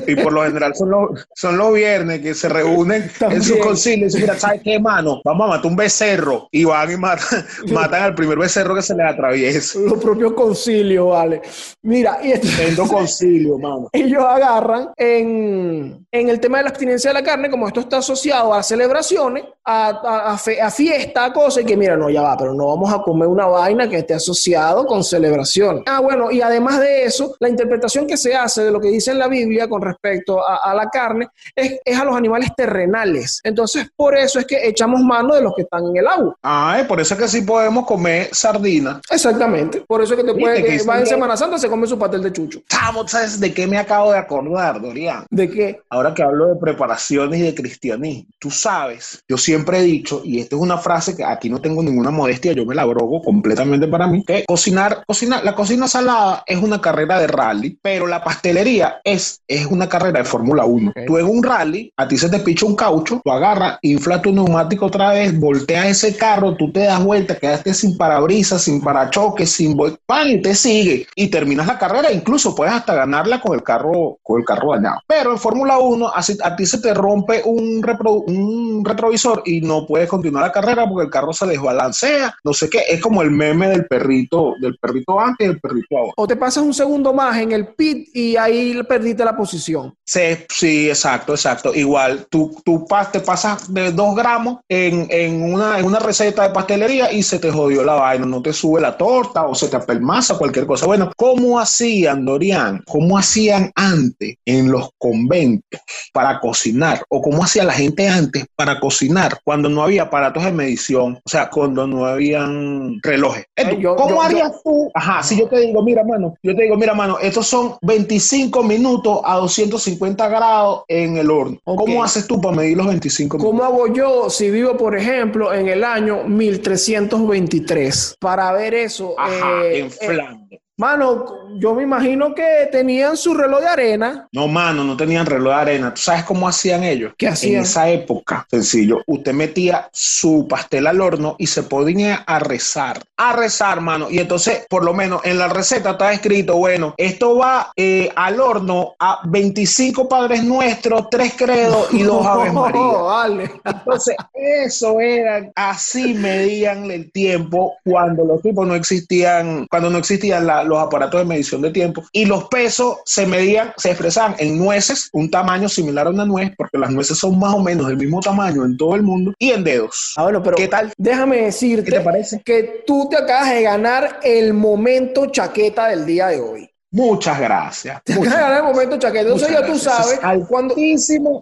Y por lo general son los, son los viernes que se reúnen También. en sus concilios y dicen, mira, ¿sabes qué, mano? Vamos a matar un becerro y van y matan, [laughs] matan al primer becerro que se les atraviesa. Los propios concilios, vale. Mira, y esto, concilio, mano. [laughs] Ellos agarran en, en el tema de la abstinencia de la carne, como esto está asociado a celebraciones, a, a, a, fe, a fiesta, a cosas, y que mira, no, ya va, pero no vamos a comer una vaina que esté asociado con celebración. Ah, bueno, y además de eso, la interpretación que se hace de lo que dice en la Biblia con respecto a, a la carne es, es, a los animales terrenales. Entonces, por eso es que echamos mano de los que están en el agua. Ah, por eso es que sí podemos comer sardina. Exactamente. Por eso es que te puede que, va en Semana Santa se come su pastel de chucho. ¿Sabes de qué me acabo de acordar, Dorian? ¿De qué? Ahora que hablo de preparaciones y de cristianismo. Tú sabes, yo siempre he dicho, y esta es una frase que aquí no tengo ninguna modestia, yo me la brogo completamente para mí, que cocinar, cocinar, la cocina salada es una carrera de rally, pero la pastelería es, es una carrera de Fórmula 1. Okay. Tú en un rally, a ti se te picha un caucho, tú agarras, infla tu neumático otra vez, volteas ese carro, tú te das vuelta, quedaste sin parabrisas, sin parachoques, sin pan y te sigue y terminas la carrera, incluso puedes hasta ganarla con el carro, con el carro dañado. Pero en Fórmula 1 así, a ti se te rompe un, un retrovisor y no puedes continuar la carrera porque el carro se desbalancea, no sé qué, es como el meme del perrito, del perrito antes y el perrito ahora. O te pasas un segundo más en el pit y ahí perdiste la posición. decisión Sí, sí, exacto, exacto. Igual, tú, tú te pasas de dos gramos en, en, una, en una receta de pastelería y se te jodió la vaina, no te sube la torta o se te apelmaza cualquier cosa. Bueno, ¿cómo hacían, Dorian? ¿Cómo hacían antes en los conventos para cocinar? ¿O cómo hacía la gente antes para cocinar cuando no había aparatos de medición? O sea, cuando no habían relojes. Yo, ¿Cómo yo, harías yo, tú? Ajá, si yo te digo, mira, mano, yo te digo, mira, mano, estos son 25 minutos a 250 grados en el horno. Okay. ¿Cómo haces tú para medir los 25 minutos? ¿Cómo hago yo si vivo, por ejemplo, en el año 1323? Para ver eso. Ajá, eh, en Flandes. Eh, Mano, yo me imagino que tenían su reloj de arena. No, mano, no tenían reloj de arena. ¿Tú sabes cómo hacían ellos? ¿Qué hacían? En esa época, sencillo, usted metía su pastel al horno y se ponía a rezar. A rezar, mano. Y entonces, por lo menos en la receta está escrito, bueno, esto va eh, al horno a 25 Padres Nuestros, tres credos y dos [laughs] Aves María. Oh, vale. Entonces, eso era, así medían el tiempo cuando los tipos no existían, cuando no existían la los aparatos de medición de tiempo, y los pesos se medían, se expresaban en nueces, un tamaño similar a una nuez, porque las nueces son más o menos del mismo tamaño en todo el mundo, y en dedos. Ah, bueno, pero ¿qué tal? Déjame decirte ¿Qué te parece? que tú te acabas de ganar el momento chaqueta del día de hoy. Muchas gracias. Te muchas el momento chaqueta. Entonces ya tú sabes, cuando,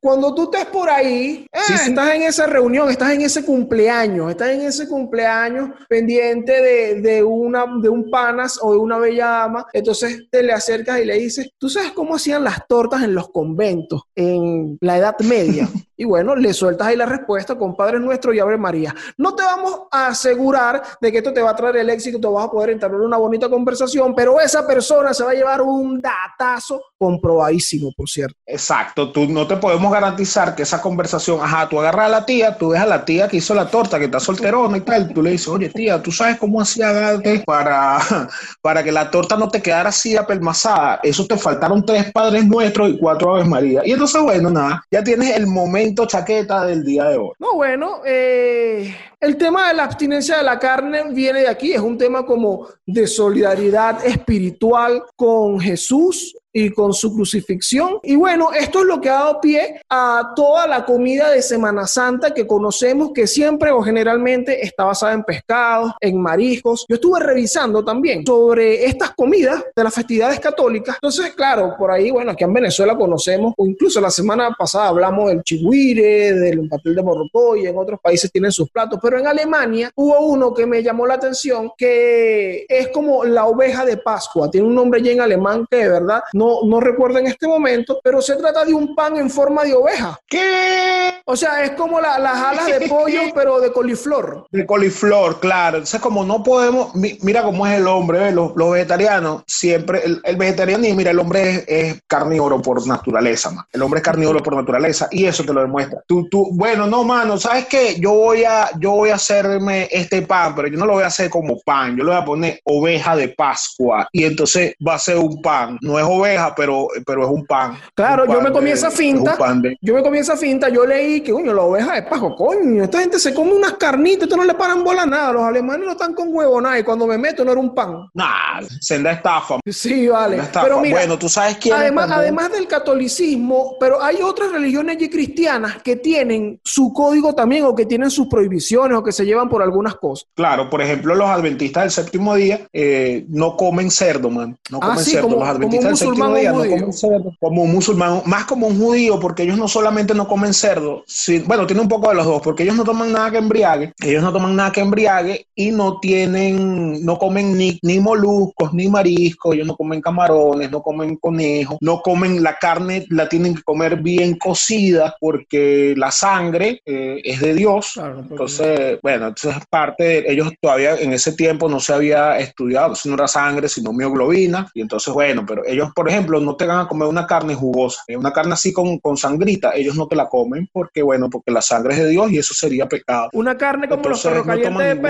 cuando tú estés por ahí, eh, estás en esa reunión, estás en ese cumpleaños, estás en ese cumpleaños pendiente de, de, una, de un panas o de una bella dama, entonces te le acercas y le dices, ¿tú sabes cómo hacían las tortas en los conventos en la Edad Media? [laughs] Y bueno, le sueltas ahí la respuesta con Padre Nuestro y Abre María. No te vamos a asegurar de que esto te va a traer el éxito, te vas a poder entablar una bonita conversación, pero esa persona se va a llevar un datazo comprobadísimo, por cierto. Exacto, tú no te podemos garantizar que esa conversación, ajá, tú agarras a la tía, tú ves a la tía que hizo la torta, que está solterona y tal, tú le dices, oye tía, tú sabes cómo hacía antes para, [laughs] para que la torta no te quedara así apelmazada. Eso te faltaron tres Padres Nuestros y cuatro Aves María. Y entonces, bueno, nada, ya tienes el momento chaqueta del día de hoy. No, bueno, eh, el tema de la abstinencia de la carne viene de aquí, es un tema como de solidaridad espiritual con Jesús y con su crucifixión. Y bueno, esto es lo que ha dado pie a toda la comida de Semana Santa que conocemos, que siempre o generalmente está basada en pescados, en mariscos. Yo estuve revisando también sobre estas comidas de las festividades católicas. Entonces, claro, por ahí, bueno, aquí en Venezuela conocemos, o incluso la semana pasada hablamos del chigüire, del papel de morrocoy, en otros países tienen sus platos, pero en Alemania hubo uno que me llamó la atención, que es como la oveja de Pascua. Tiene un nombre ya en alemán que de verdad no no, recuerdo en este momento, pero se trata de un pan en forma de oveja. ¿Qué? O sea, es como las alas de pollo, [laughs] pero de coliflor. De coliflor, claro. Entonces, como no podemos, mira cómo es el hombre, los, vegetarianos siempre, el, el vegetariano, mira, el hombre es, carnívoro por naturaleza, man. el hombre es carnívoro por naturaleza y eso te lo demuestra. Tú, tú, bueno, no, mano, ¿sabes qué? Yo voy a, yo voy a hacerme este pan, pero yo no lo voy a hacer como pan, yo le voy a poner oveja de Pascua y entonces va a ser un pan, no es oveja pero, pero es un pan. Claro, yo me comí esa finta. Yo me comí esa finta, yo leí que, coño, la oveja de pajo, coño, esta gente se come unas carnitas, esto no le paran bola nada. Los alemanes no están con huevo nada y cuando me meto no era un pan. Nah, senda estafa. Sí, vale. Pero mira, bueno, tú sabes quién además, además del catolicismo, pero hay otras religiones y cristianas que tienen su código también o que tienen sus prohibiciones o que se llevan por algunas cosas. Claro, por ejemplo, los adventistas del séptimo día eh, no comen cerdo, man. No ah, comen cerdo. los adventistas del séptimo como un musulmán, más como un judío, porque ellos no solamente no comen cerdo, bueno, tiene un poco de los dos, porque ellos no toman nada que embriague, ellos no toman nada que embriague y no tienen, no comen ni, ni moluscos, ni mariscos, ellos no comen camarones, no comen conejos, no comen la carne, la tienen que comer bien cocida, porque la sangre eh, es de Dios. entonces, bueno, entonces es parte de, ellos todavía en ese tiempo no se había estudiado, si no era sangre, sino mioglobina, y entonces, bueno, pero ellos, por ejemplo, no te van a comer una carne jugosa, eh, una carne así con, con, sangrita, ellos no te la comen porque, bueno, porque la sangre es de Dios y eso sería pecado. Una carne como los perros de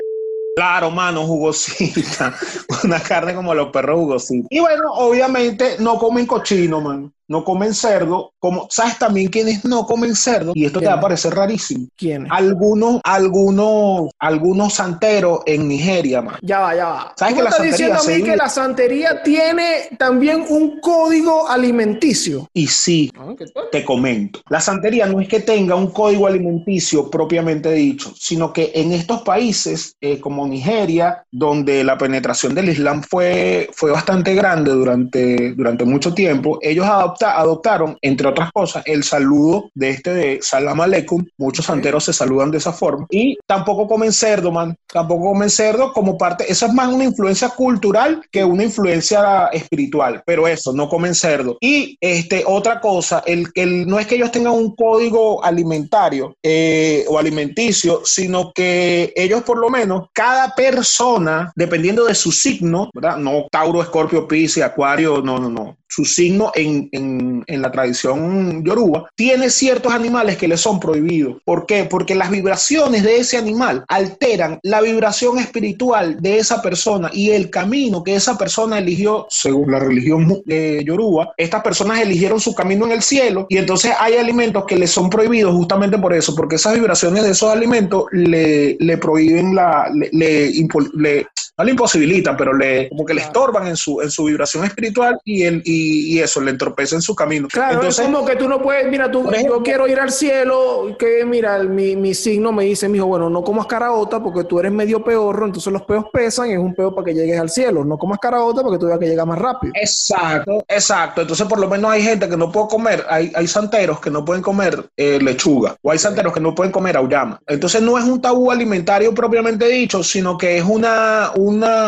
Claro, mano, jugosita. [laughs] Una carne como los perros jugositos. Y bueno, obviamente no comen cochino, mano no comen cerdo, como sabes también quiénes no comen cerdo, y esto te va a parecer rarísimo. ¿Quién? Algunos, algunos, algunos santeros en Nigeria, man. Ya va, ya va. ¿Sabes que la estás diciendo a mí que la santería tiene también un código alimenticio? Y sí, ah, te comento. La santería no es que tenga un código alimenticio propiamente dicho, sino que en estos países eh, como Nigeria, donde la penetración del Islam fue, fue bastante grande durante, durante mucho tiempo, ellos adoptaron, entre otras cosas, el saludo de este de Salam Aleikum. Muchos santeros se saludan de esa forma. Y tampoco comen cerdo, man. Tampoco comen cerdo como parte. Eso es más una influencia cultural que una influencia espiritual. Pero eso, no comen cerdo. Y este, otra cosa, el, el, no es que ellos tengan un código alimentario eh, o alimenticio, sino que ellos por lo menos, cada persona, dependiendo de su signo, ¿verdad? No Tauro, Escorpio, Piscis, Acuario, no, no, no su signo en, en, la tradición yoruba, tiene ciertos animales que le son prohibidos. ¿Por qué? Porque las vibraciones de ese animal alteran la vibración espiritual de esa persona y el camino que esa persona eligió según la religión de yoruba. Estas personas eligieron su camino en el cielo y entonces hay alimentos que le son prohibidos justamente por eso, porque esas vibraciones de esos alimentos le, le prohíben la, le no le imposibilitan, pero le, como que le estorban en su, en su vibración espiritual y, el, y, eso, le entorpece en su camino. Claro, Entonces, es como que tú no puedes, mira, tú, yo quiero ir al cielo, que mira, mi, mi signo me dice, mijo, bueno, no comas caraota porque tú eres medio peorro, entonces los peos pesan y es un peo para que llegues al cielo, no comas caraota porque tú veas que llega más rápido. Exacto, exacto. Entonces, por lo menos hay gente que no puede comer, hay, hay santeros que no pueden comer eh, lechuga, o hay santeros que no pueden comer auyama. Entonces, no es un tabú alimentario propiamente dicho, sino que es una, una,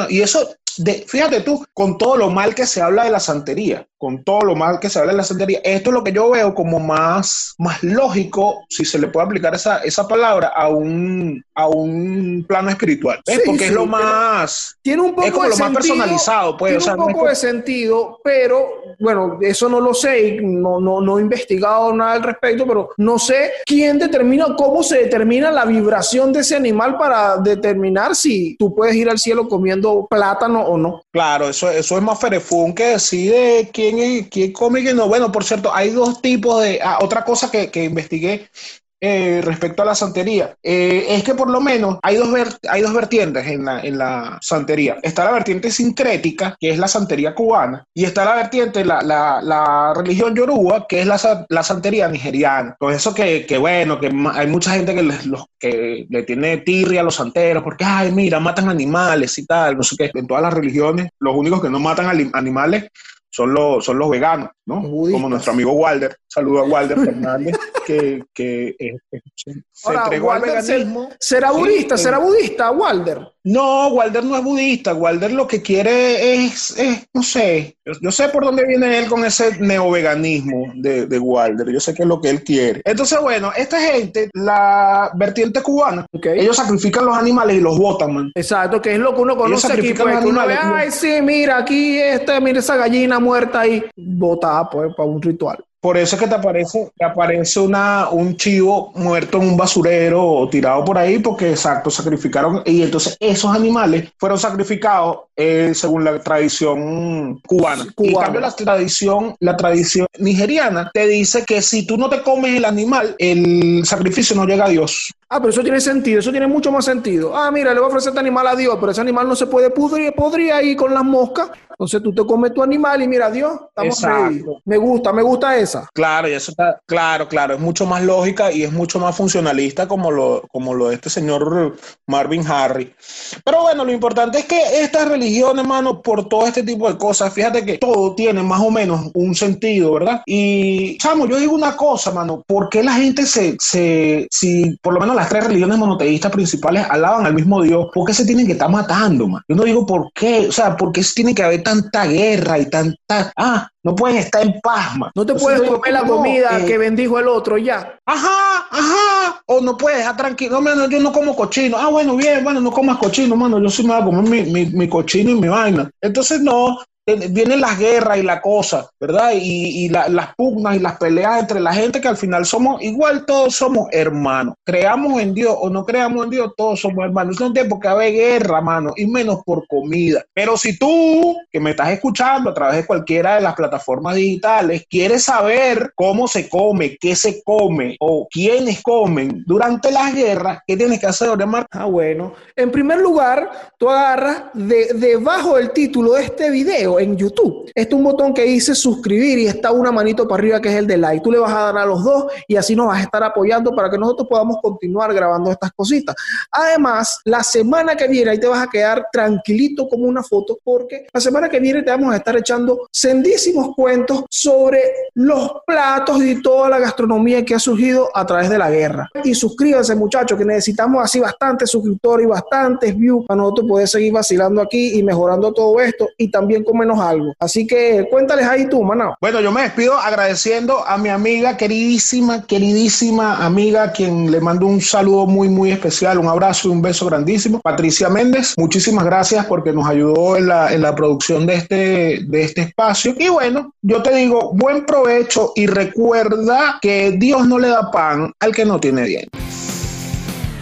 y eso fíjate tú, con todo lo mal que se habla de la santería, con todo lo mal que se habla de la santería, esto es lo que yo veo como más, más lógico, si se le puede aplicar esa, esa palabra, a un, a un plano espiritual. Porque es lo más... Tiene un poco de lo más personalizado. Pues, tiene un poco de sentido, pero bueno, eso no lo sé, no, no, no he investigado nada al respecto, pero no sé quién determina, cómo se determina la vibración de ese animal para determinar si tú puedes ir al cielo comiendo plátano o no. Claro, eso, eso es más ferefún que decide quién, quién come y quién no. Bueno, por cierto, hay dos tipos de... Ah, otra cosa que, que investigué eh, respecto a la santería eh, es que por lo menos hay dos, hay dos vertientes en la, en la santería. Está la vertiente sincrética, que es la santería cubana, y está la vertiente, la, la, la religión yoruba, que es la, la santería nigeriana. Con eso que, que, bueno, que hay mucha gente que, los, que le tiene tirria a los santeros, porque, ay, mira, matan animales y tal, no sé qué. En todas las religiones, los únicos que no matan animales son los, son los veganos, ¿no? Como nuestro amigo Walder. Saludo a Walder Fernández, que, que se entregó al veganismo. ¿Será budista? ¿Será budista, Walder? No, Walder no es budista. Walder lo que quiere es, no sé, yo, sé por dónde viene él con ese neoveganismo de, de Walder. Yo sé qué es lo que él quiere. Entonces, bueno, esta gente, la vertiente cubana, ellos sacrifican los animales y los botan, man. Exacto, que es lo que uno conoce aquí. Pues, animales, ay, sí, mira, aquí este, mira esa gallina muerta ahí, botada, pues, para un ritual. Por eso es que te aparece, te aparece una, un chivo muerto en un basurero o tirado por ahí, porque exacto, sacrificaron. Y entonces esos animales fueron sacrificados eh, según la tradición cubana. Y en cambio, la tradición, la tradición nigeriana te dice que si tú no te comes el animal, el sacrificio no llega a Dios. Ah, pero eso tiene sentido, eso tiene mucho más sentido. Ah, mira, le voy a ofrecer este animal a Dios, pero ese animal no se puede pudrir, podría ir con las moscas. Entonces tú te comes tu animal y mira, Dios, estamos ready. Me gusta, me gusta esa. Claro, y eso está, claro, claro, es mucho más lógica y es mucho más funcionalista como lo, como lo de este señor Marvin Harry. Pero bueno, lo importante es que esta religión, hermano, por todo este tipo de cosas, fíjate que todo tiene más o menos un sentido, ¿verdad? Y, chamo, yo digo una cosa, mano, ¿por qué la gente se, se, si por lo menos las tres religiones monoteístas principales alaban al mismo Dios, ¿por qué se tienen que estar matando, man? Yo no digo por qué, o sea, ¿por qué tiene que haber tanta guerra y tanta... Ah, no pueden estar en paz, man. No te puedes comer la comida eh, que bendijo el otro ya. Ajá, ajá. O no puedes estar tranquilo. No, yo no como cochino. Ah, bueno, bien, bueno, no comas cochino, mano. Yo sí me voy a comer mi, mi, mi cochino y mi vaina. Entonces, no, vienen las guerras y la cosa, ¿verdad? Y, las pugnas y las peleas entre la gente que al final somos igual, todos somos hermanos. Creamos en Dios o no creamos en Dios, todos somos hermanos. No tiene por qué haber guerra, mano, y menos por comida. Pero si tú, que me estás escuchando a través de cualquiera de las plataformas digitales, quieres saber cómo se come, qué se come o quiénes comen durante las guerras, ¿qué tienes que hacer, hermano? Ah, bueno. En primer lugar, tú agarras de, debajo del título de este video en YouTube. Este es un botón que dice suscribir y está una manito para arriba que es el de like. Tú le vas a dar a los dos y así nos vas a estar apoyando para que nosotros podamos continuar grabando estas cositas. Además, la semana que viene ahí te vas a quedar tranquilito como una foto porque la semana que viene te vamos a estar echando sendísimos cuentos sobre los platos y toda la gastronomía que ha surgido a través de la guerra. Y suscríbanse muchachos que necesitamos así bastantes suscriptores y bastantes views para nosotros poder seguir vacilando aquí y mejorando todo esto y también algo. Así que cuéntales ahí tú, Manao. Bueno, yo me despido agradeciendo a mi amiga queridísima, queridísima amiga, quien le mando un saludo muy, muy especial, un abrazo y un beso grandísimo. Patricia Méndez, muchísimas gracias porque nos ayudó en la, en la producción de este, de este espacio. Y bueno, yo te digo, buen provecho y recuerda que Dios no le da pan al que no tiene dientes.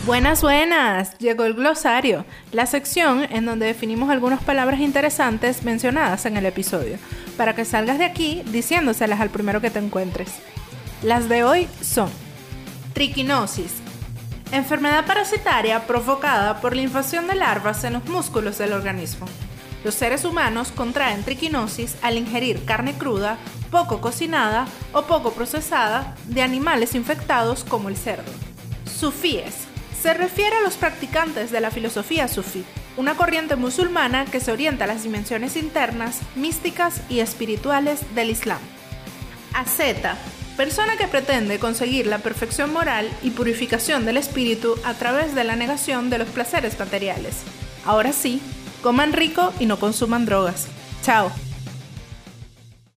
Buenas, buenas. Llegó el glosario, la sección en donde definimos algunas palabras interesantes mencionadas en el episodio, para que salgas de aquí diciéndoselas al primero que te encuentres. Las de hoy son triquinosis, Enfermedad parasitaria provocada por la invasión de larvas en los músculos del organismo. Los seres humanos contraen triquinosis al ingerir carne cruda, poco cocinada o poco procesada de animales infectados como el cerdo. Sufíes. Se refiere a los practicantes de la filosofía sufí, una corriente musulmana que se orienta a las dimensiones internas, místicas y espirituales del Islam. Asceta. Persona que pretende conseguir la perfección moral y purificación del espíritu a través de la negación de los placeres materiales. Ahora sí, coman rico y no consuman drogas. Chao.